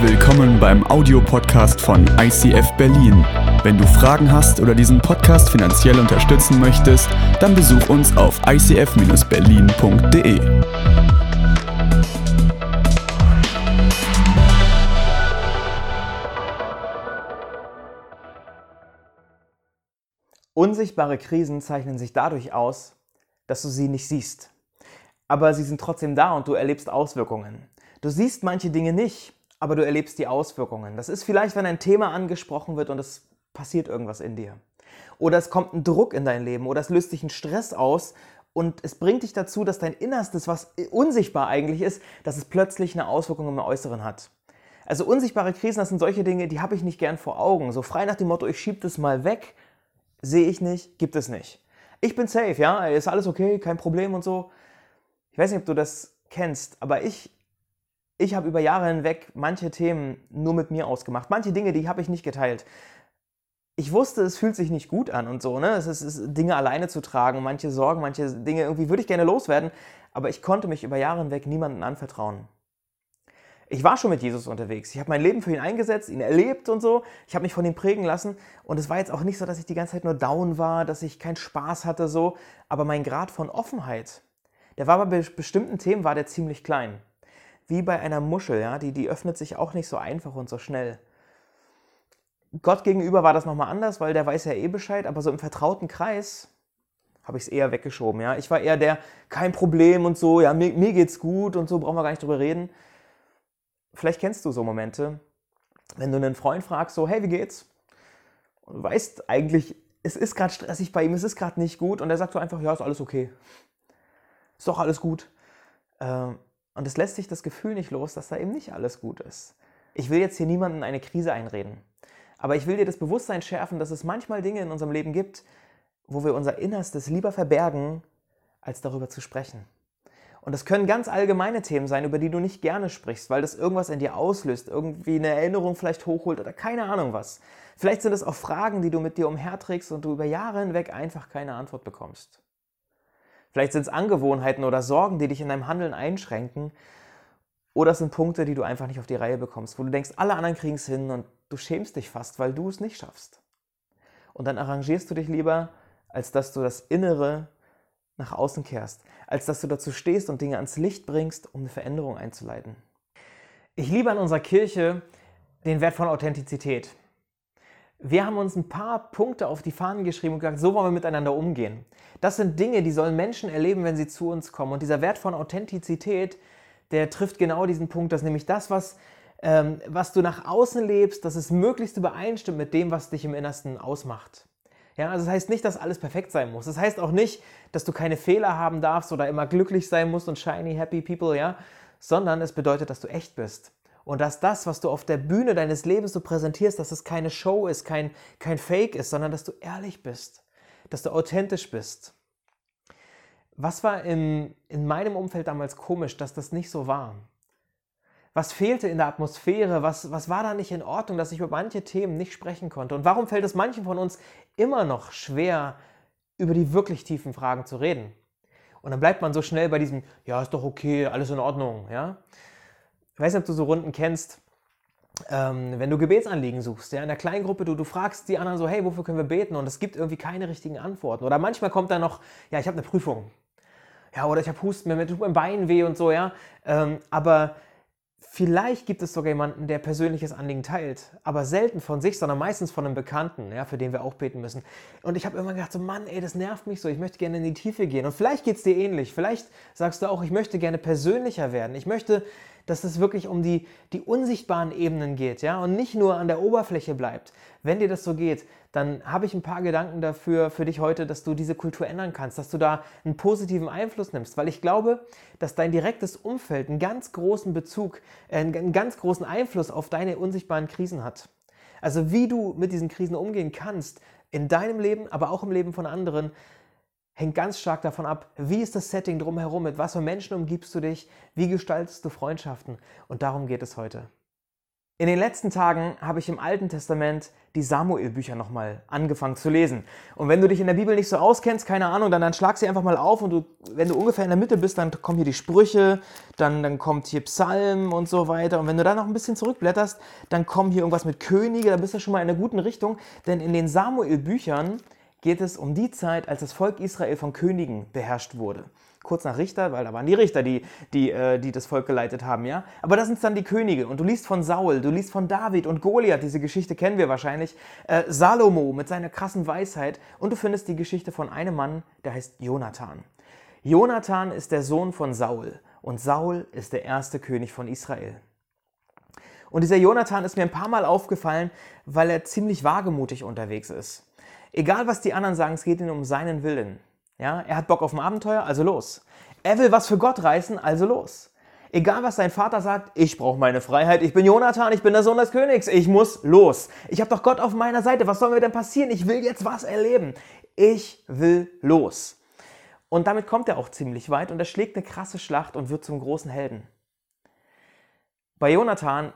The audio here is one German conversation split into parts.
Willkommen beim Audiopodcast von ICF Berlin. Wenn du Fragen hast oder diesen Podcast finanziell unterstützen möchtest, dann besuch uns auf icf-berlin.de. Unsichtbare Krisen zeichnen sich dadurch aus, dass du sie nicht siehst. Aber sie sind trotzdem da und du erlebst Auswirkungen. Du siehst manche Dinge nicht, aber du erlebst die Auswirkungen. Das ist vielleicht, wenn ein Thema angesprochen wird und es passiert irgendwas in dir. Oder es kommt ein Druck in dein Leben oder es löst dich einen Stress aus und es bringt dich dazu, dass dein Innerstes, was unsichtbar eigentlich ist, dass es plötzlich eine Auswirkung im Äußeren hat. Also unsichtbare Krisen, das sind solche Dinge, die habe ich nicht gern vor Augen. So frei nach dem Motto, ich schiebe das mal weg, sehe ich nicht, gibt es nicht. Ich bin safe, ja, ist alles okay, kein Problem und so. Ich weiß nicht, ob du das kennst, aber ich ich habe über Jahre hinweg manche Themen nur mit mir ausgemacht. Manche Dinge, die habe ich nicht geteilt. Ich wusste, es fühlt sich nicht gut an und so, ne? Es ist, es ist Dinge alleine zu tragen, manche Sorgen, manche Dinge irgendwie würde ich gerne loswerden, aber ich konnte mich über Jahre hinweg niemandem anvertrauen. Ich war schon mit Jesus unterwegs. Ich habe mein Leben für ihn eingesetzt, ihn erlebt und so. Ich habe mich von ihm prägen lassen. Und es war jetzt auch nicht so, dass ich die ganze Zeit nur down war, dass ich keinen Spaß hatte, so. Aber mein Grad von Offenheit, der war bei bestimmten Themen war der ziemlich klein wie bei einer Muschel, ja, die, die öffnet sich auch nicht so einfach und so schnell. Gott gegenüber war das nochmal anders, weil der weiß ja eh Bescheid, aber so im vertrauten Kreis habe ich es eher weggeschoben. Ja? Ich war eher der, kein Problem und so, ja, mir, mir geht's gut und so, brauchen wir gar nicht drüber reden. Vielleicht kennst du so Momente, wenn du einen Freund fragst, so, hey, wie geht's? Und du weißt eigentlich, es ist gerade stressig bei ihm, es ist gerade nicht gut und er sagt so einfach, ja, ist alles okay. Ist doch alles gut. Ähm, und es lässt sich das Gefühl nicht los, dass da eben nicht alles gut ist. Ich will jetzt hier niemanden eine Krise einreden. Aber ich will dir das Bewusstsein schärfen, dass es manchmal Dinge in unserem Leben gibt, wo wir unser Innerstes lieber verbergen, als darüber zu sprechen. Und das können ganz allgemeine Themen sein, über die du nicht gerne sprichst, weil das irgendwas in dir auslöst, irgendwie eine Erinnerung vielleicht hochholt oder keine Ahnung was. Vielleicht sind es auch Fragen, die du mit dir umherträgst und du über Jahre hinweg einfach keine Antwort bekommst. Vielleicht sind es Angewohnheiten oder Sorgen, die dich in deinem Handeln einschränken. Oder es sind Punkte, die du einfach nicht auf die Reihe bekommst, wo du denkst, alle anderen kriegen es hin und du schämst dich fast, weil du es nicht schaffst. Und dann arrangierst du dich lieber, als dass du das Innere nach außen kehrst, als dass du dazu stehst und Dinge ans Licht bringst, um eine Veränderung einzuleiten. Ich liebe an unserer Kirche den Wert von Authentizität. Wir haben uns ein paar Punkte auf die Fahnen geschrieben und gesagt, so wollen wir miteinander umgehen. Das sind Dinge, die sollen Menschen erleben, wenn sie zu uns kommen. Und dieser Wert von Authentizität, der trifft genau diesen Punkt, dass nämlich das, was, ähm, was du nach außen lebst, dass es möglichst übereinstimmt mit dem, was dich im Innersten ausmacht. Ja, also das heißt nicht, dass alles perfekt sein muss. Das heißt auch nicht, dass du keine Fehler haben darfst oder immer glücklich sein musst und shiny, happy people, ja, sondern es bedeutet, dass du echt bist und dass das, was du auf der Bühne deines Lebens so präsentierst, dass es keine Show ist, kein, kein Fake ist, sondern dass du ehrlich bist, dass du authentisch bist. Was war im, in meinem Umfeld damals komisch, dass das nicht so war? Was fehlte in der Atmosphäre? Was, was war da nicht in Ordnung, dass ich über manche Themen nicht sprechen konnte? Und warum fällt es manchen von uns immer noch schwer, über die wirklich tiefen Fragen zu reden? Und dann bleibt man so schnell bei diesem, ja, ist doch okay, alles in Ordnung, ja? Ich weiß nicht, ob du so Runden kennst, ähm, wenn du Gebetsanliegen suchst, ja, in der Kleingruppe, du, du fragst die anderen so, hey, wofür können wir beten? Und es gibt irgendwie keine richtigen Antworten. Oder manchmal kommt dann noch, ja, ich habe eine Prüfung. Ja, oder ich habe Husten, mir tut mein Bein weh und so, ja. Ähm, aber Vielleicht gibt es sogar jemanden, der persönliches Anliegen teilt, aber selten von sich, sondern meistens von einem Bekannten, ja, für den wir auch beten müssen. Und ich habe irgendwann gedacht, so Mann, ey, das nervt mich so, ich möchte gerne in die Tiefe gehen. Und vielleicht geht es dir ähnlich. Vielleicht sagst du auch, ich möchte gerne persönlicher werden. Ich möchte, dass es wirklich um die, die unsichtbaren Ebenen geht, ja, und nicht nur an der Oberfläche bleibt. Wenn dir das so geht, dann habe ich ein paar Gedanken dafür für dich heute, dass du diese Kultur ändern kannst, dass du da einen positiven Einfluss nimmst, weil ich glaube, dass dein direktes Umfeld einen ganz großen Bezug, äh, einen ganz großen Einfluss auf deine unsichtbaren Krisen hat. Also wie du mit diesen Krisen umgehen kannst, in deinem Leben, aber auch im Leben von anderen, hängt ganz stark davon ab, wie ist das Setting drumherum, mit was für Menschen umgibst du dich, wie gestaltest du Freundschaften und darum geht es heute. In den letzten Tagen habe ich im Alten Testament die Samuel-Bücher nochmal angefangen zu lesen. Und wenn du dich in der Bibel nicht so auskennst, keine Ahnung, dann, dann schlag sie einfach mal auf und du, wenn du ungefähr in der Mitte bist, dann kommen hier die Sprüche, dann, dann kommt hier Psalm und so weiter. Und wenn du da noch ein bisschen zurückblätterst, dann kommt hier irgendwas mit Könige, da bist du schon mal in einer guten Richtung. Denn in den Samuel-Büchern geht es um die Zeit, als das Volk Israel von Königen beherrscht wurde kurz nach Richter, weil da waren die Richter, die, die, äh, die das Volk geleitet haben, ja. Aber das sind dann die Könige. Und du liest von Saul, du liest von David und Goliath, diese Geschichte kennen wir wahrscheinlich, äh, Salomo mit seiner krassen Weisheit und du findest die Geschichte von einem Mann, der heißt Jonathan. Jonathan ist der Sohn von Saul und Saul ist der erste König von Israel. Und dieser Jonathan ist mir ein paar Mal aufgefallen, weil er ziemlich wagemutig unterwegs ist. Egal was die anderen sagen, es geht ihm um seinen Willen. Ja, er hat Bock auf ein Abenteuer, also los. Er will was für Gott reißen, also los. Egal was sein Vater sagt, ich brauche meine Freiheit, ich bin Jonathan, ich bin der Sohn des Königs, ich muss los. Ich habe doch Gott auf meiner Seite, was soll mir denn passieren? Ich will jetzt was erleben. Ich will los. Und damit kommt er auch ziemlich weit und er schlägt eine krasse Schlacht und wird zum großen Helden. Bei Jonathan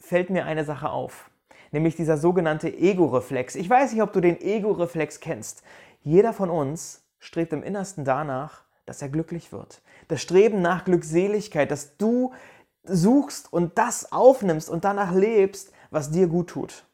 fällt mir eine Sache auf, nämlich dieser sogenannte Ego-Reflex. Ich weiß nicht, ob du den Ego-Reflex kennst. Jeder von uns strebt im Innersten danach, dass er glücklich wird. Das Streben nach Glückseligkeit, dass du suchst und das aufnimmst und danach lebst, was dir gut tut.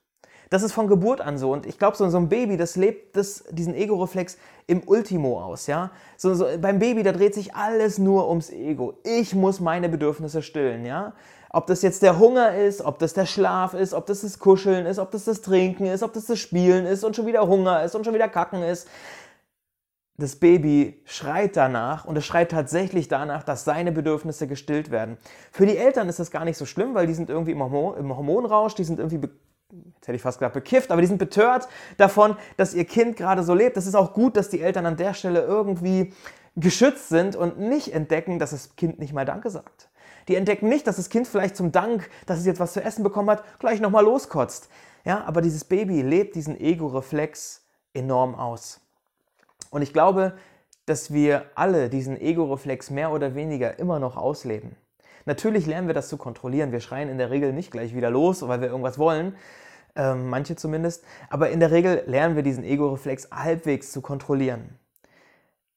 Das ist von Geburt an so. Und ich glaube, so, so ein Baby, das lebt das, diesen Ego-Reflex im Ultimo aus. Ja? So, so, beim Baby, da dreht sich alles nur ums Ego. Ich muss meine Bedürfnisse stillen. Ja? Ob das jetzt der Hunger ist, ob das der Schlaf ist, ob das das Kuscheln ist, ob das das Trinken ist, ob das das Spielen ist und schon wieder Hunger ist und schon wieder Kacken ist das Baby schreit danach und es schreit tatsächlich danach, dass seine Bedürfnisse gestillt werden. Für die Eltern ist das gar nicht so schlimm, weil die sind irgendwie im, Hormon, im Hormonrausch, die sind irgendwie, jetzt hätte ich fast gesagt bekifft, aber die sind betört davon, dass ihr Kind gerade so lebt. Das ist auch gut, dass die Eltern an der Stelle irgendwie geschützt sind und nicht entdecken, dass das Kind nicht mal Danke sagt. Die entdecken nicht, dass das Kind vielleicht zum Dank, dass es jetzt was zu essen bekommen hat, gleich nochmal loskotzt. Ja, aber dieses Baby lebt diesen Ego-Reflex enorm aus. Und ich glaube, dass wir alle diesen Ego-Reflex mehr oder weniger immer noch ausleben. Natürlich lernen wir das zu kontrollieren. Wir schreien in der Regel nicht gleich wieder los, weil wir irgendwas wollen. Ähm, manche zumindest. Aber in der Regel lernen wir diesen Ego-Reflex halbwegs zu kontrollieren.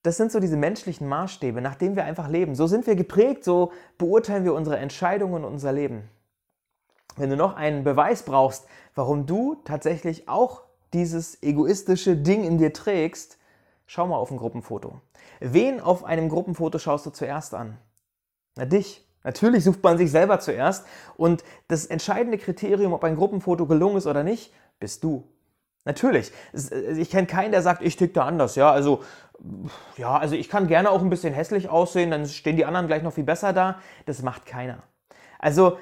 Das sind so diese menschlichen Maßstäbe, nach denen wir einfach leben. So sind wir geprägt, so beurteilen wir unsere Entscheidungen und unser Leben. Wenn du noch einen Beweis brauchst, warum du tatsächlich auch dieses egoistische Ding in dir trägst, Schau mal auf ein Gruppenfoto. Wen auf einem Gruppenfoto schaust du zuerst an? Na dich. Natürlich sucht man sich selber zuerst und das entscheidende Kriterium, ob ein Gruppenfoto gelungen ist oder nicht, bist du. Natürlich. Ich kenne keinen, der sagt, ich tick da anders. Ja, also, ja, also ich kann gerne auch ein bisschen hässlich aussehen, dann stehen die anderen gleich noch viel besser da. Das macht keiner. Also,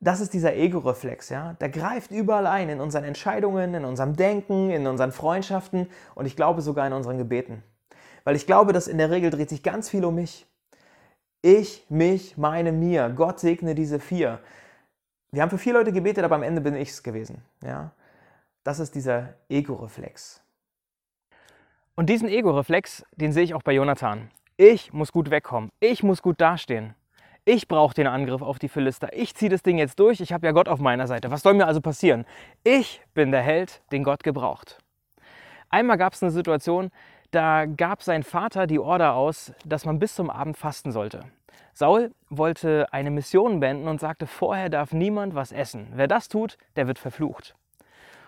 das ist dieser Ego-Reflex, ja. Der greift überall ein, in unseren Entscheidungen, in unserem Denken, in unseren Freundschaften und ich glaube sogar in unseren Gebeten. Weil ich glaube, dass in der Regel dreht sich ganz viel um mich. Ich, mich, meine, mir. Gott segne diese vier. Wir haben für vier Leute gebetet, aber am Ende bin ich es gewesen, ja. Das ist dieser Ego-Reflex. Und diesen Ego-Reflex, den sehe ich auch bei Jonathan. Ich muss gut wegkommen. Ich muss gut dastehen. Ich brauche den Angriff auf die Philister. Ich ziehe das Ding jetzt durch. Ich habe ja Gott auf meiner Seite. Was soll mir also passieren? Ich bin der Held, den Gott gebraucht. Einmal gab es eine Situation, da gab sein Vater die Order aus, dass man bis zum Abend fasten sollte. Saul wollte eine Mission beenden und sagte, vorher darf niemand was essen. Wer das tut, der wird verflucht.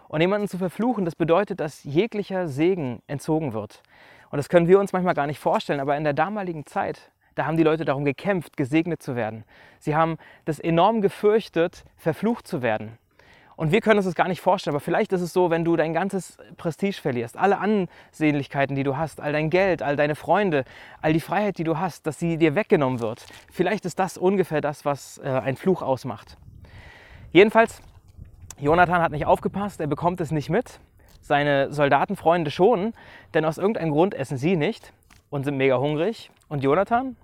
Und jemanden zu verfluchen, das bedeutet, dass jeglicher Segen entzogen wird. Und das können wir uns manchmal gar nicht vorstellen, aber in der damaligen Zeit da haben die Leute darum gekämpft, gesegnet zu werden. Sie haben das enorm gefürchtet, verflucht zu werden. Und wir können uns das gar nicht vorstellen, aber vielleicht ist es so, wenn du dein ganzes Prestige verlierst, alle Ansehnlichkeiten, die du hast, all dein Geld, all deine Freunde, all die Freiheit, die du hast, dass sie dir weggenommen wird. Vielleicht ist das ungefähr das, was äh, ein Fluch ausmacht. Jedenfalls, Jonathan hat nicht aufgepasst, er bekommt es nicht mit. Seine Soldatenfreunde schon, denn aus irgendeinem Grund essen sie nicht und sind mega hungrig. Und Jonathan,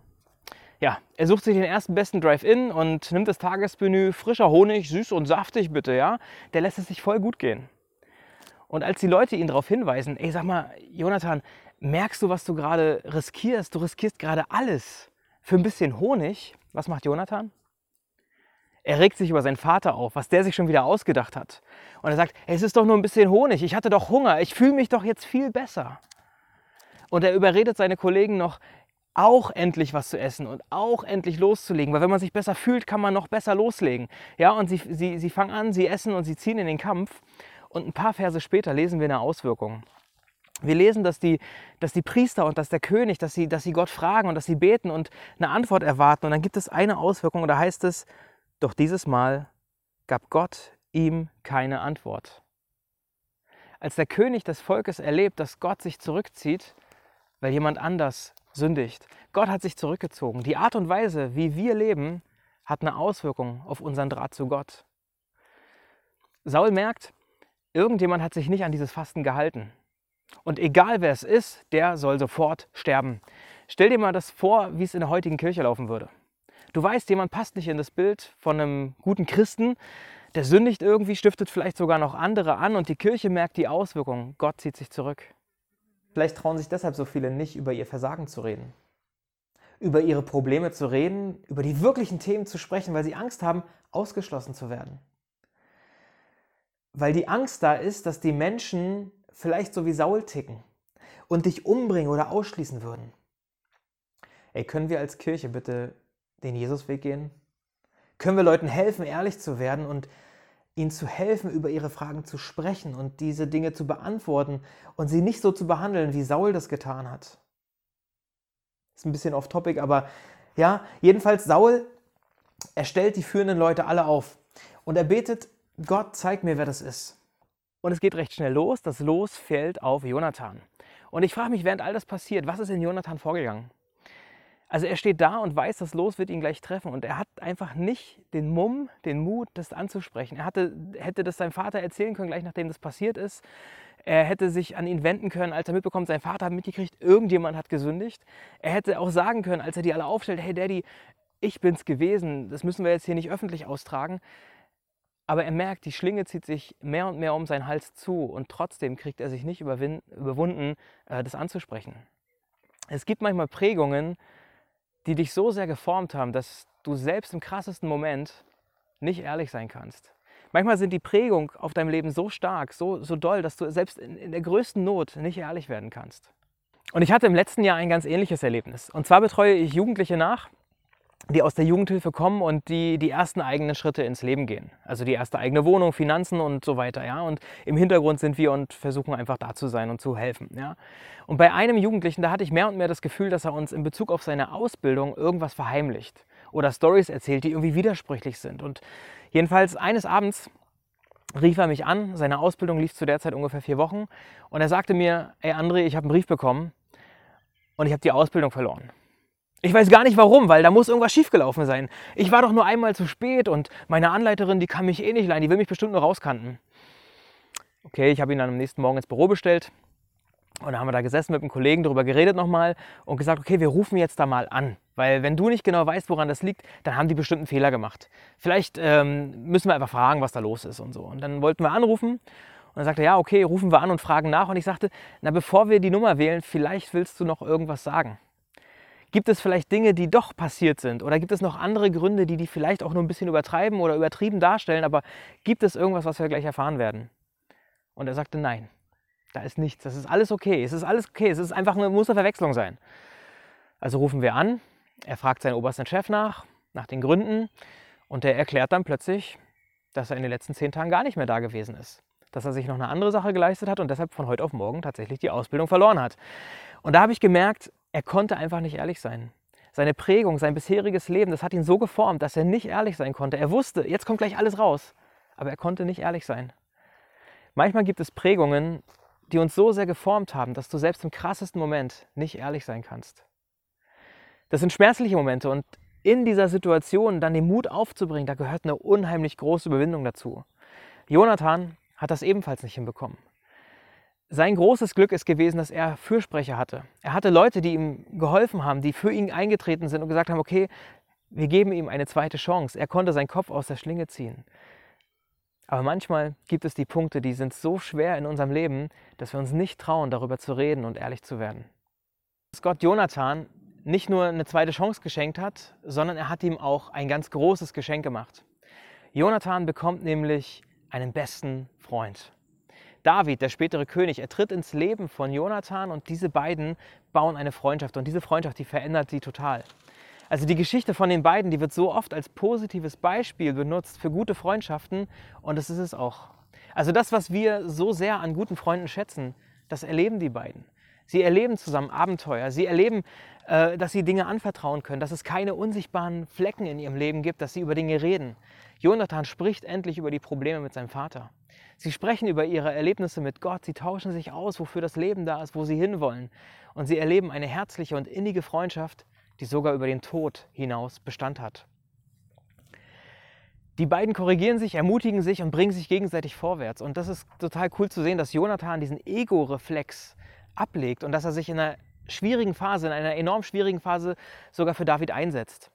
ja, er sucht sich den ersten besten Drive-In und nimmt das Tagesmenü frischer Honig, süß und saftig bitte, ja. Der lässt es sich voll gut gehen. Und als die Leute ihn darauf hinweisen, ey, sag mal, Jonathan, merkst du, was du gerade riskierst? Du riskierst gerade alles für ein bisschen Honig. Was macht Jonathan? Er regt sich über seinen Vater auf, was der sich schon wieder ausgedacht hat. Und er sagt, es ist doch nur ein bisschen Honig, ich hatte doch Hunger, ich fühle mich doch jetzt viel besser. Und er überredet seine Kollegen noch, auch endlich was zu essen und auch endlich loszulegen, weil wenn man sich besser fühlt, kann man noch besser loslegen. Ja, und sie, sie, sie fangen an, sie essen und sie ziehen in den Kampf. Und ein paar Verse später lesen wir eine Auswirkung. Wir lesen, dass die, dass die Priester und dass der König, dass sie, dass sie Gott fragen und dass sie beten und eine Antwort erwarten. Und dann gibt es eine Auswirkung und da heißt es, doch dieses Mal gab Gott ihm keine Antwort. Als der König des Volkes erlebt, dass Gott sich zurückzieht, weil jemand anders sündigt. Gott hat sich zurückgezogen. Die Art und Weise, wie wir leben, hat eine Auswirkung auf unseren Draht zu Gott. Saul merkt, irgendjemand hat sich nicht an dieses Fasten gehalten. Und egal wer es ist, der soll sofort sterben. Stell dir mal das vor, wie es in der heutigen Kirche laufen würde. Du weißt, jemand passt nicht in das Bild von einem guten Christen, der sündigt irgendwie, stiftet vielleicht sogar noch andere an und die Kirche merkt die Auswirkungen. Gott zieht sich zurück. Vielleicht trauen sich deshalb so viele nicht, über ihr Versagen zu reden. Über ihre Probleme zu reden, über die wirklichen Themen zu sprechen, weil sie Angst haben, ausgeschlossen zu werden. Weil die Angst da ist, dass die Menschen vielleicht so wie Saul ticken und dich umbringen oder ausschließen würden. Ey, können wir als Kirche bitte den Jesusweg gehen? Können wir Leuten helfen, ehrlich zu werden und ihnen zu helfen, über ihre Fragen zu sprechen und diese Dinge zu beantworten und sie nicht so zu behandeln, wie Saul das getan hat. Ist ein bisschen off-topic, aber ja, jedenfalls Saul, er stellt die führenden Leute alle auf und er betet, Gott, zeig mir, wer das ist. Und es geht recht schnell los. Das Los fällt auf Jonathan. Und ich frage mich, während all das passiert, was ist in Jonathan vorgegangen? Also er steht da und weiß, das Los wird ihn gleich treffen. Und er hat einfach nicht den Mumm, den Mut, das anzusprechen. Er hatte, hätte das seinem Vater erzählen können, gleich nachdem das passiert ist. Er hätte sich an ihn wenden können, als er mitbekommt, sein Vater hat mitgekriegt, irgendjemand hat gesündigt. Er hätte auch sagen können, als er die alle aufstellt, hey Daddy, ich bin's gewesen, das müssen wir jetzt hier nicht öffentlich austragen. Aber er merkt, die Schlinge zieht sich mehr und mehr um seinen Hals zu und trotzdem kriegt er sich nicht überwunden, äh, das anzusprechen. Es gibt manchmal Prägungen, die dich so sehr geformt haben, dass du selbst im krassesten Moment nicht ehrlich sein kannst. Manchmal sind die Prägung auf deinem Leben so stark, so, so doll, dass du selbst in, in der größten Not nicht ehrlich werden kannst. Und ich hatte im letzten Jahr ein ganz ähnliches Erlebnis. Und zwar betreue ich Jugendliche nach, die aus der Jugendhilfe kommen und die die ersten eigenen Schritte ins Leben gehen. Also die erste eigene Wohnung, Finanzen und so weiter. Ja? Und im Hintergrund sind wir und versuchen einfach da zu sein und zu helfen. Ja? Und bei einem Jugendlichen, da hatte ich mehr und mehr das Gefühl, dass er uns in Bezug auf seine Ausbildung irgendwas verheimlicht oder Stories erzählt, die irgendwie widersprüchlich sind. Und jedenfalls eines Abends rief er mich an. Seine Ausbildung lief zu der Zeit ungefähr vier Wochen. Und er sagte mir, ey André, ich habe einen Brief bekommen und ich habe die Ausbildung verloren. Ich weiß gar nicht warum, weil da muss irgendwas schiefgelaufen sein. Ich war doch nur einmal zu spät und meine Anleiterin, die kann mich eh nicht leihen, die will mich bestimmt nur rauskanten. Okay, ich habe ihn dann am nächsten Morgen ins Büro bestellt und dann haben wir da gesessen mit einem Kollegen, darüber geredet nochmal und gesagt, okay, wir rufen jetzt da mal an. Weil wenn du nicht genau weißt, woran das liegt, dann haben die bestimmt einen Fehler gemacht. Vielleicht ähm, müssen wir einfach fragen, was da los ist und so. Und dann wollten wir anrufen und dann sagte er, ja, okay, rufen wir an und fragen nach. Und ich sagte, na, bevor wir die Nummer wählen, vielleicht willst du noch irgendwas sagen. Gibt es vielleicht Dinge, die doch passiert sind? Oder gibt es noch andere Gründe, die die vielleicht auch nur ein bisschen übertreiben oder übertrieben darstellen? Aber gibt es irgendwas, was wir gleich erfahren werden? Und er sagte, nein, da ist nichts. Das ist alles okay. Es ist alles okay. Es ist einfach eine Musterverwechslung sein. Also rufen wir an. Er fragt seinen obersten Chef nach, nach den Gründen. Und der erklärt dann plötzlich, dass er in den letzten zehn Tagen gar nicht mehr da gewesen ist. Dass er sich noch eine andere Sache geleistet hat und deshalb von heute auf morgen tatsächlich die Ausbildung verloren hat. Und da habe ich gemerkt, er konnte einfach nicht ehrlich sein. Seine Prägung, sein bisheriges Leben, das hat ihn so geformt, dass er nicht ehrlich sein konnte. Er wusste, jetzt kommt gleich alles raus, aber er konnte nicht ehrlich sein. Manchmal gibt es Prägungen, die uns so sehr geformt haben, dass du selbst im krassesten Moment nicht ehrlich sein kannst. Das sind schmerzliche Momente und in dieser Situation dann den Mut aufzubringen, da gehört eine unheimlich große Überwindung dazu. Jonathan hat das ebenfalls nicht hinbekommen sein großes Glück ist gewesen, dass er Fürsprecher hatte. Er hatte Leute, die ihm geholfen haben, die für ihn eingetreten sind und gesagt haben, okay, wir geben ihm eine zweite Chance. Er konnte seinen Kopf aus der Schlinge ziehen. Aber manchmal gibt es die Punkte, die sind so schwer in unserem Leben, dass wir uns nicht trauen, darüber zu reden und ehrlich zu werden. Dass Gott Jonathan nicht nur eine zweite Chance geschenkt hat, sondern er hat ihm auch ein ganz großes Geschenk gemacht. Jonathan bekommt nämlich einen besten Freund. David, der spätere König, er tritt ins Leben von Jonathan und diese beiden bauen eine Freundschaft und diese Freundschaft, die verändert sie total. Also die Geschichte von den beiden, die wird so oft als positives Beispiel benutzt für gute Freundschaften und das ist es auch. Also das, was wir so sehr an guten Freunden schätzen, das erleben die beiden. Sie erleben zusammen Abenteuer. Sie erleben, äh, dass sie Dinge anvertrauen können, dass es keine unsichtbaren Flecken in ihrem Leben gibt, dass sie über Dinge reden. Jonathan spricht endlich über die Probleme mit seinem Vater. Sie sprechen über ihre Erlebnisse mit Gott. Sie tauschen sich aus, wofür das Leben da ist, wo sie hinwollen. Und sie erleben eine herzliche und innige Freundschaft, die sogar über den Tod hinaus Bestand hat. Die beiden korrigieren sich, ermutigen sich und bringen sich gegenseitig vorwärts. Und das ist total cool zu sehen, dass Jonathan diesen Ego-Reflex ablegt und dass er sich in einer schwierigen Phase, in einer enorm schwierigen Phase sogar für David einsetzt.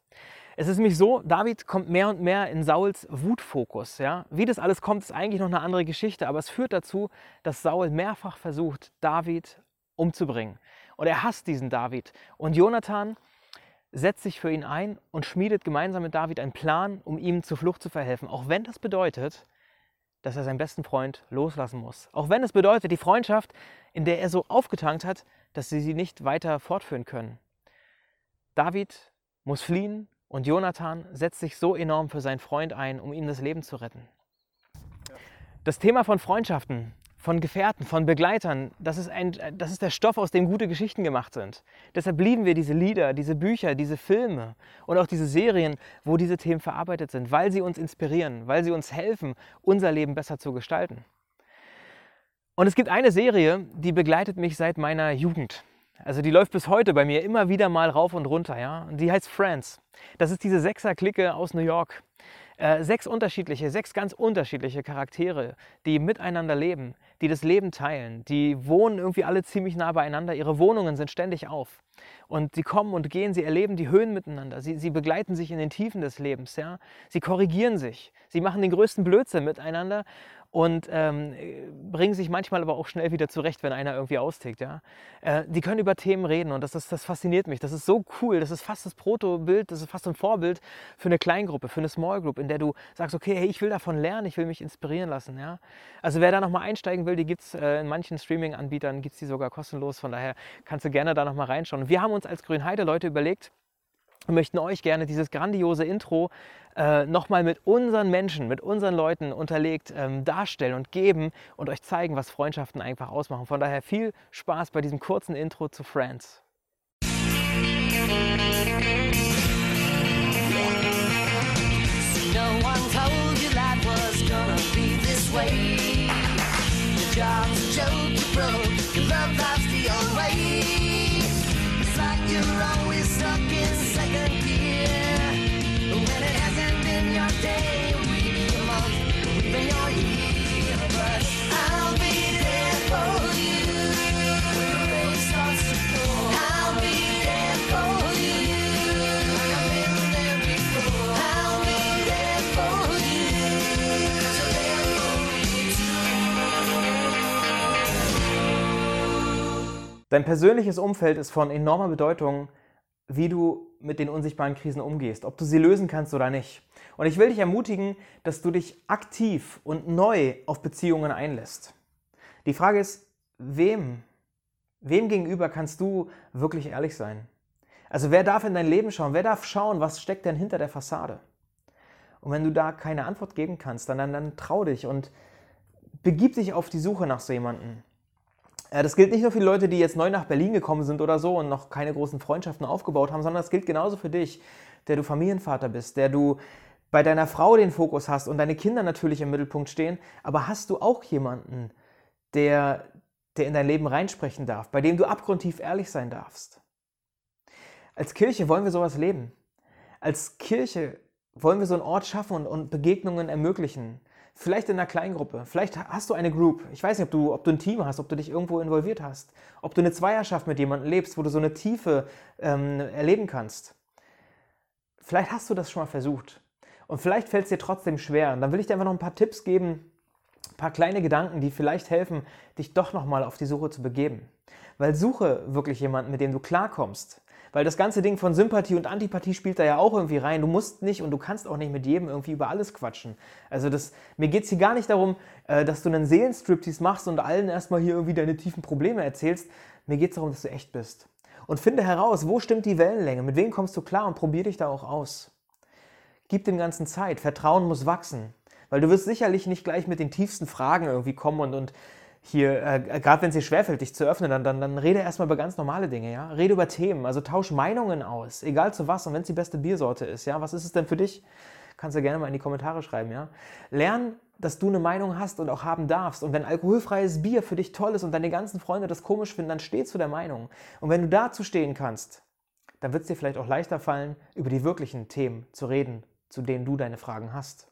Es ist nämlich so, David kommt mehr und mehr in Sauls Wutfokus. Ja? Wie das alles kommt, ist eigentlich noch eine andere Geschichte, aber es führt dazu, dass Saul mehrfach versucht, David umzubringen. Und er hasst diesen David. Und Jonathan setzt sich für ihn ein und schmiedet gemeinsam mit David einen Plan, um ihm zur Flucht zu verhelfen. Auch wenn das bedeutet, dass er seinen besten Freund loslassen muss. Auch wenn es bedeutet, die Freundschaft, in der er so aufgetankt hat, dass sie sie nicht weiter fortführen können. David muss fliehen und Jonathan setzt sich so enorm für seinen Freund ein, um ihm das Leben zu retten. Das Thema von Freundschaften von Gefährten, von Begleitern. Das ist, ein, das ist der Stoff, aus dem gute Geschichten gemacht sind. Deshalb lieben wir diese Lieder, diese Bücher, diese Filme und auch diese Serien, wo diese Themen verarbeitet sind, weil sie uns inspirieren, weil sie uns helfen, unser Leben besser zu gestalten. Und es gibt eine Serie, die begleitet mich seit meiner Jugend. Also die läuft bis heute bei mir immer wieder mal rauf und runter. Ja? Und die heißt Friends. Das ist diese Sechser-Clique aus New York. Äh, sechs unterschiedliche, sechs ganz unterschiedliche Charaktere, die miteinander leben, die das Leben teilen. Die wohnen irgendwie alle ziemlich nah beieinander. Ihre Wohnungen sind ständig auf. Und sie kommen und gehen, sie erleben die Höhen miteinander. Sie, sie begleiten sich in den Tiefen des Lebens. Ja? Sie korrigieren sich. Sie machen den größten Blödsinn miteinander und ähm, bringen sich manchmal aber auch schnell wieder zurecht, wenn einer irgendwie austickt. Ja? Äh, die können über Themen reden und das, ist, das fasziniert mich. Das ist so cool. Das ist fast das Protobild, das ist fast ein Vorbild für eine Kleingruppe, für eine Small Group, in der du sagst, okay, hey, ich will davon lernen, ich will mich inspirieren lassen. Ja? Also wer da nochmal einsteigen will, die gibt es äh, in manchen Streaming-Anbietern, gibt die sogar kostenlos. Von daher kannst du gerne da nochmal reinschauen. Wir haben uns als Grünheide Leute überlegt, wir möchten euch gerne dieses grandiose Intro äh, nochmal mit unseren Menschen, mit unseren Leuten unterlegt ähm, darstellen und geben und euch zeigen, was Freundschaften einfach ausmachen. Von daher viel Spaß bei diesem kurzen Intro zu Friends. No Dein persönliches Umfeld ist von enormer Bedeutung, wie du mit den unsichtbaren Krisen umgehst, ob du sie lösen kannst oder nicht. Und ich will dich ermutigen, dass du dich aktiv und neu auf Beziehungen einlässt. Die Frage ist, wem? Wem gegenüber kannst du wirklich ehrlich sein? Also wer darf in dein Leben schauen? Wer darf schauen, was steckt denn hinter der Fassade? Und wenn du da keine Antwort geben kannst, dann, dann, dann trau dich und begib dich auf die Suche nach so jemandem. Äh, das gilt nicht nur für die Leute, die jetzt neu nach Berlin gekommen sind oder so und noch keine großen Freundschaften aufgebaut haben, sondern das gilt genauso für dich, der du Familienvater bist, der du bei deiner Frau den Fokus hast und deine Kinder natürlich im Mittelpunkt stehen, aber hast du auch jemanden, der, der in dein Leben reinsprechen darf, bei dem du abgrundtief ehrlich sein darfst? Als Kirche wollen wir sowas leben. Als Kirche wollen wir so einen Ort schaffen und, und Begegnungen ermöglichen. Vielleicht in einer Kleingruppe. Vielleicht hast du eine Group. Ich weiß nicht, ob du, ob du ein Team hast, ob du dich irgendwo involviert hast. Ob du eine Zweierschaft mit jemandem lebst, wo du so eine Tiefe ähm, erleben kannst. Vielleicht hast du das schon mal versucht. Und vielleicht fällt es dir trotzdem schwer. Und dann will ich dir einfach noch ein paar Tipps geben, ein paar kleine Gedanken, die vielleicht helfen, dich doch nochmal auf die Suche zu begeben. Weil suche wirklich jemanden, mit dem du klarkommst. Weil das ganze Ding von Sympathie und Antipathie spielt da ja auch irgendwie rein. Du musst nicht und du kannst auch nicht mit jedem irgendwie über alles quatschen. Also das, mir geht es hier gar nicht darum, äh, dass du einen Seelenstriptease machst und allen erstmal hier irgendwie deine tiefen Probleme erzählst. Mir geht es darum, dass du echt bist. Und finde heraus, wo stimmt die Wellenlänge, mit wem kommst du klar und probier dich da auch aus. Gib dem Ganzen Zeit. Vertrauen muss wachsen. Weil du wirst sicherlich nicht gleich mit den tiefsten Fragen irgendwie kommen und, und hier, äh, gerade wenn es dir schwerfällt, dich zu öffnen, dann, dann, dann rede erstmal über ganz normale Dinge, ja. Rede über Themen, also tausch Meinungen aus, egal zu was und wenn es die beste Biersorte ist, ja. Was ist es denn für dich? Kannst du gerne mal in die Kommentare schreiben, ja. Lern, dass du eine Meinung hast und auch haben darfst. Und wenn alkoholfreies Bier für dich toll ist und deine ganzen Freunde das komisch finden, dann steh zu der Meinung. Und wenn du dazu stehen kannst, dann wird es dir vielleicht auch leichter fallen, über die wirklichen Themen zu reden, zu denen du deine Fragen hast.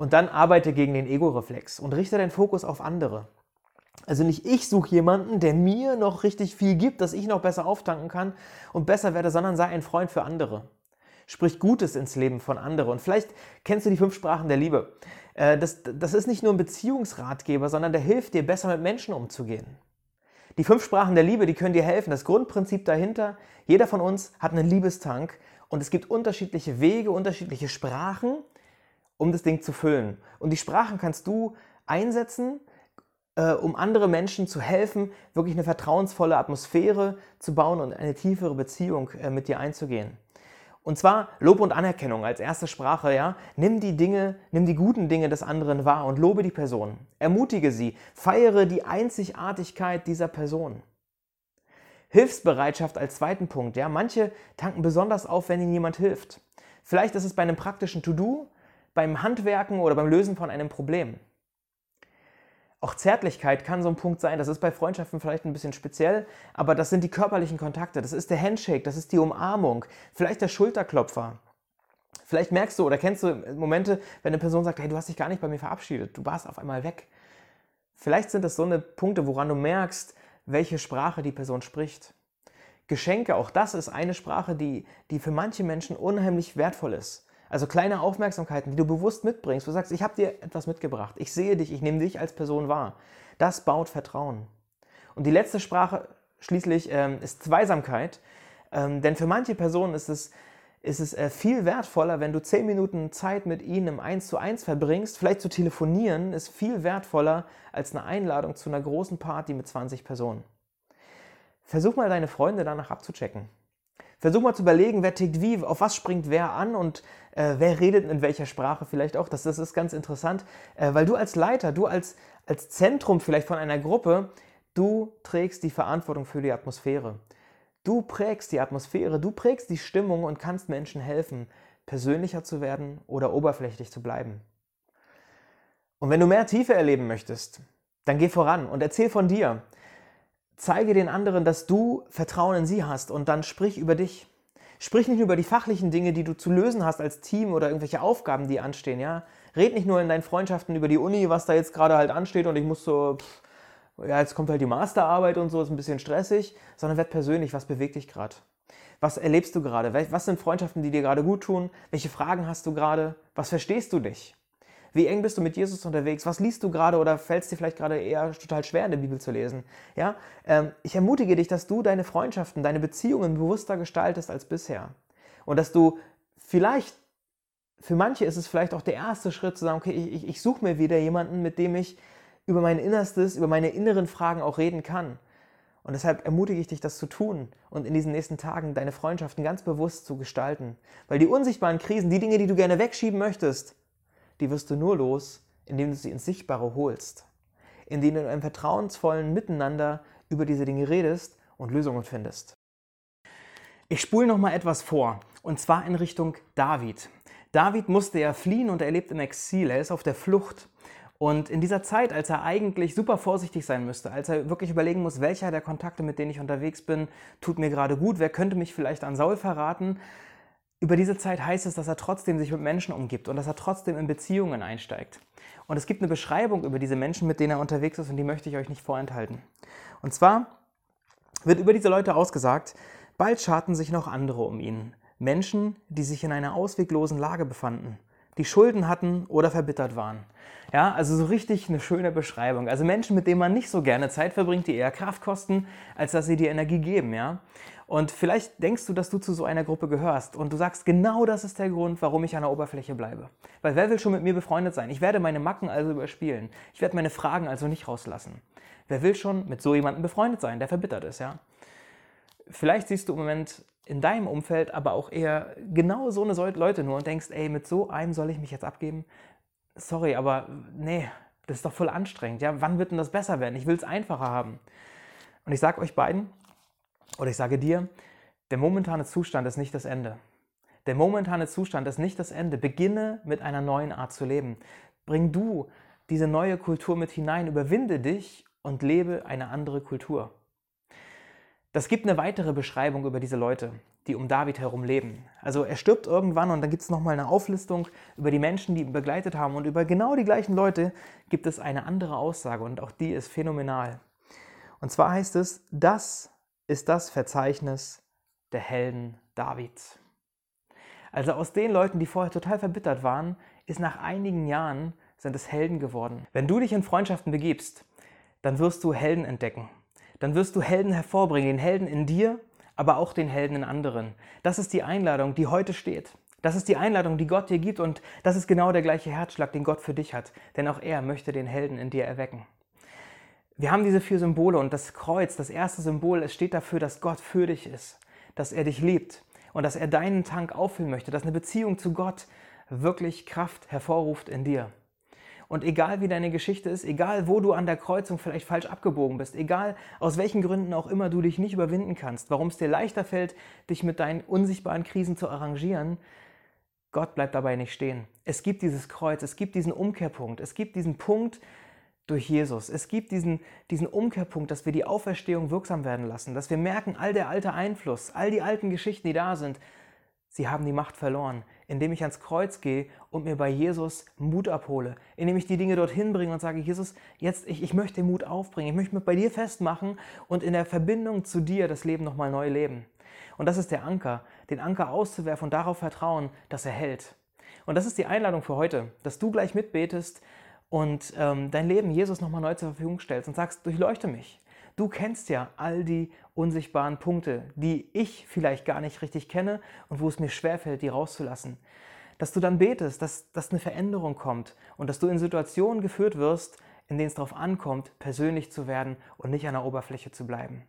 Und dann arbeite gegen den Ego-Reflex und richte deinen Fokus auf andere. Also nicht ich suche jemanden, der mir noch richtig viel gibt, dass ich noch besser auftanken kann und besser werde, sondern sei ein Freund für andere. Sprich Gutes ins Leben von anderen. Und vielleicht kennst du die fünf Sprachen der Liebe. Äh, das, das ist nicht nur ein Beziehungsratgeber, sondern der hilft dir, besser mit Menschen umzugehen. Die fünf Sprachen der Liebe, die können dir helfen. Das Grundprinzip dahinter, jeder von uns hat einen Liebestank und es gibt unterschiedliche Wege, unterschiedliche Sprachen, um das Ding zu füllen. Und die Sprachen kannst du einsetzen, äh, um andere Menschen zu helfen, wirklich eine vertrauensvolle Atmosphäre zu bauen und eine tiefere Beziehung äh, mit dir einzugehen. Und zwar Lob und Anerkennung als erste Sprache, ja. Nimm die Dinge, nimm die guten Dinge des anderen wahr und lobe die Person. Ermutige sie, feiere die Einzigartigkeit dieser Person. Hilfsbereitschaft als zweiten Punkt, ja. Manche tanken besonders auf, wenn ihnen jemand hilft. Vielleicht ist es bei einem praktischen To-Do, beim Handwerken oder beim Lösen von einem Problem. Auch Zärtlichkeit kann so ein Punkt sein. Das ist bei Freundschaften vielleicht ein bisschen speziell, aber das sind die körperlichen Kontakte. Das ist der Handshake, das ist die Umarmung, vielleicht der Schulterklopfer. Vielleicht merkst du oder kennst du Momente, wenn eine Person sagt, hey, du hast dich gar nicht bei mir verabschiedet, du warst auf einmal weg. Vielleicht sind das so eine Punkte, woran du merkst, welche Sprache die Person spricht. Geschenke, auch das ist eine Sprache, die, die für manche Menschen unheimlich wertvoll ist. Also kleine Aufmerksamkeiten, die du bewusst mitbringst. Du sagst, ich habe dir etwas mitgebracht. Ich sehe dich, ich nehme dich als Person wahr. Das baut Vertrauen. Und die letzte Sprache schließlich ähm, ist Zweisamkeit. Ähm, denn für manche Personen ist es, ist es äh, viel wertvoller, wenn du zehn Minuten Zeit mit ihnen im 1 zu 1 verbringst. Vielleicht zu telefonieren ist viel wertvoller als eine Einladung zu einer großen Party mit 20 Personen. Versuch mal deine Freunde danach abzuchecken. Versuch mal zu überlegen, wer tickt wie, auf was springt wer an und äh, wer redet in welcher Sprache vielleicht auch. Das, das ist ganz interessant, äh, weil du als Leiter, du als, als Zentrum vielleicht von einer Gruppe, du trägst die Verantwortung für die Atmosphäre. Du prägst die Atmosphäre, du prägst die Stimmung und kannst Menschen helfen, persönlicher zu werden oder oberflächlich zu bleiben. Und wenn du mehr Tiefe erleben möchtest, dann geh voran und erzähl von dir. Zeige den anderen, dass du Vertrauen in sie hast und dann sprich über dich. Sprich nicht nur über die fachlichen Dinge, die du zu lösen hast als Team oder irgendwelche Aufgaben, die anstehen, ja. Red nicht nur in deinen Freundschaften über die Uni, was da jetzt gerade halt ansteht und ich muss so, pff, ja, jetzt kommt halt die Masterarbeit und so, ist ein bisschen stressig, sondern werd persönlich, was bewegt dich gerade? Was erlebst du gerade? Was sind Freundschaften, die dir gerade gut tun? Welche Fragen hast du gerade? Was verstehst du dich? Wie eng bist du mit Jesus unterwegs? Was liest du gerade oder fällt es dir vielleicht gerade eher total schwer, in der Bibel zu lesen? Ja, ähm, ich ermutige dich, dass du deine Freundschaften, deine Beziehungen bewusster gestaltest als bisher. Und dass du vielleicht, für manche ist es vielleicht auch der erste Schritt zu sagen, okay, ich, ich, ich suche mir wieder jemanden, mit dem ich über mein Innerstes, über meine inneren Fragen auch reden kann. Und deshalb ermutige ich dich, das zu tun und in diesen nächsten Tagen deine Freundschaften ganz bewusst zu gestalten. Weil die unsichtbaren Krisen, die Dinge, die du gerne wegschieben möchtest, die wirst du nur los, indem du sie ins Sichtbare holst, indem du in einem vertrauensvollen Miteinander über diese Dinge redest und Lösungen findest. Ich spule noch mal etwas vor, und zwar in Richtung David. David musste ja fliehen und er lebt im Exil, er ist auf der Flucht. Und in dieser Zeit, als er eigentlich super vorsichtig sein müsste, als er wirklich überlegen muss, welcher der Kontakte, mit denen ich unterwegs bin, tut mir gerade gut, wer könnte mich vielleicht an Saul verraten, über diese Zeit heißt es, dass er trotzdem sich mit Menschen umgibt und dass er trotzdem in Beziehungen einsteigt. Und es gibt eine Beschreibung über diese Menschen, mit denen er unterwegs ist und die möchte ich euch nicht vorenthalten. Und zwar wird über diese Leute ausgesagt, bald scharten sich noch andere um ihn. Menschen, die sich in einer ausweglosen Lage befanden, die Schulden hatten oder verbittert waren. Ja, also so richtig eine schöne Beschreibung. Also Menschen, mit denen man nicht so gerne Zeit verbringt, die eher Kraft kosten, als dass sie dir Energie geben, ja. Und vielleicht denkst du, dass du zu so einer Gruppe gehörst und du sagst, genau das ist der Grund, warum ich an der Oberfläche bleibe. Weil wer will schon mit mir befreundet sein? Ich werde meine Macken also überspielen. Ich werde meine Fragen also nicht rauslassen. Wer will schon mit so jemandem befreundet sein, der verbittert ist, ja? Vielleicht siehst du im Moment in deinem Umfeld aber auch eher genau so eine Leute nur und denkst, ey, mit so einem soll ich mich jetzt abgeben? Sorry, aber nee, das ist doch voll anstrengend. Ja, wann wird denn das besser werden? Ich will es einfacher haben. Und ich sage euch beiden, oder ich sage dir, der momentane Zustand ist nicht das Ende. Der momentane Zustand ist nicht das Ende. Beginne mit einer neuen Art zu leben. Bring du diese neue Kultur mit hinein, überwinde dich und lebe eine andere Kultur. Das gibt eine weitere Beschreibung über diese Leute, die um David herum leben. Also er stirbt irgendwann und dann gibt es nochmal eine Auflistung über die Menschen, die ihn begleitet haben. Und über genau die gleichen Leute gibt es eine andere Aussage und auch die ist phänomenal. Und zwar heißt es, das ist das Verzeichnis der Helden Davids. Also aus den Leuten, die vorher total verbittert waren, ist nach einigen Jahren sind es Helden geworden. Wenn du dich in Freundschaften begibst, dann wirst du Helden entdecken dann wirst du Helden hervorbringen, den Helden in dir, aber auch den Helden in anderen. Das ist die Einladung, die heute steht. Das ist die Einladung, die Gott dir gibt und das ist genau der gleiche Herzschlag, den Gott für dich hat, denn auch er möchte den Helden in dir erwecken. Wir haben diese vier Symbole und das Kreuz, das erste Symbol, es steht dafür, dass Gott für dich ist, dass er dich liebt und dass er deinen Tank auffüllen möchte, dass eine Beziehung zu Gott wirklich Kraft hervorruft in dir. Und egal wie deine Geschichte ist, egal wo du an der Kreuzung vielleicht falsch abgebogen bist, egal aus welchen Gründen auch immer du dich nicht überwinden kannst, warum es dir leichter fällt, dich mit deinen unsichtbaren Krisen zu arrangieren, Gott bleibt dabei nicht stehen. Es gibt dieses Kreuz, es gibt diesen Umkehrpunkt, es gibt diesen Punkt durch Jesus. Es gibt diesen, diesen Umkehrpunkt, dass wir die Auferstehung wirksam werden lassen, dass wir merken, all der alte Einfluss, all die alten Geschichten, die da sind, Sie haben die Macht verloren, indem ich ans Kreuz gehe und mir bei Jesus Mut abhole, indem ich die Dinge dorthin bringe und sage, Jesus, jetzt ich, ich möchte den Mut aufbringen, ich möchte mich bei dir festmachen und in der Verbindung zu dir das Leben nochmal neu leben. Und das ist der Anker, den Anker auszuwerfen und darauf vertrauen, dass er hält. Und das ist die Einladung für heute, dass du gleich mitbetest und ähm, dein Leben Jesus nochmal neu zur Verfügung stellst und sagst, durchleuchte mich. Du kennst ja all die unsichtbaren Punkte, die ich vielleicht gar nicht richtig kenne und wo es mir schwerfällt, die rauszulassen. Dass du dann betest, dass, dass eine Veränderung kommt und dass du in Situationen geführt wirst, in denen es darauf ankommt, persönlich zu werden und nicht an der Oberfläche zu bleiben.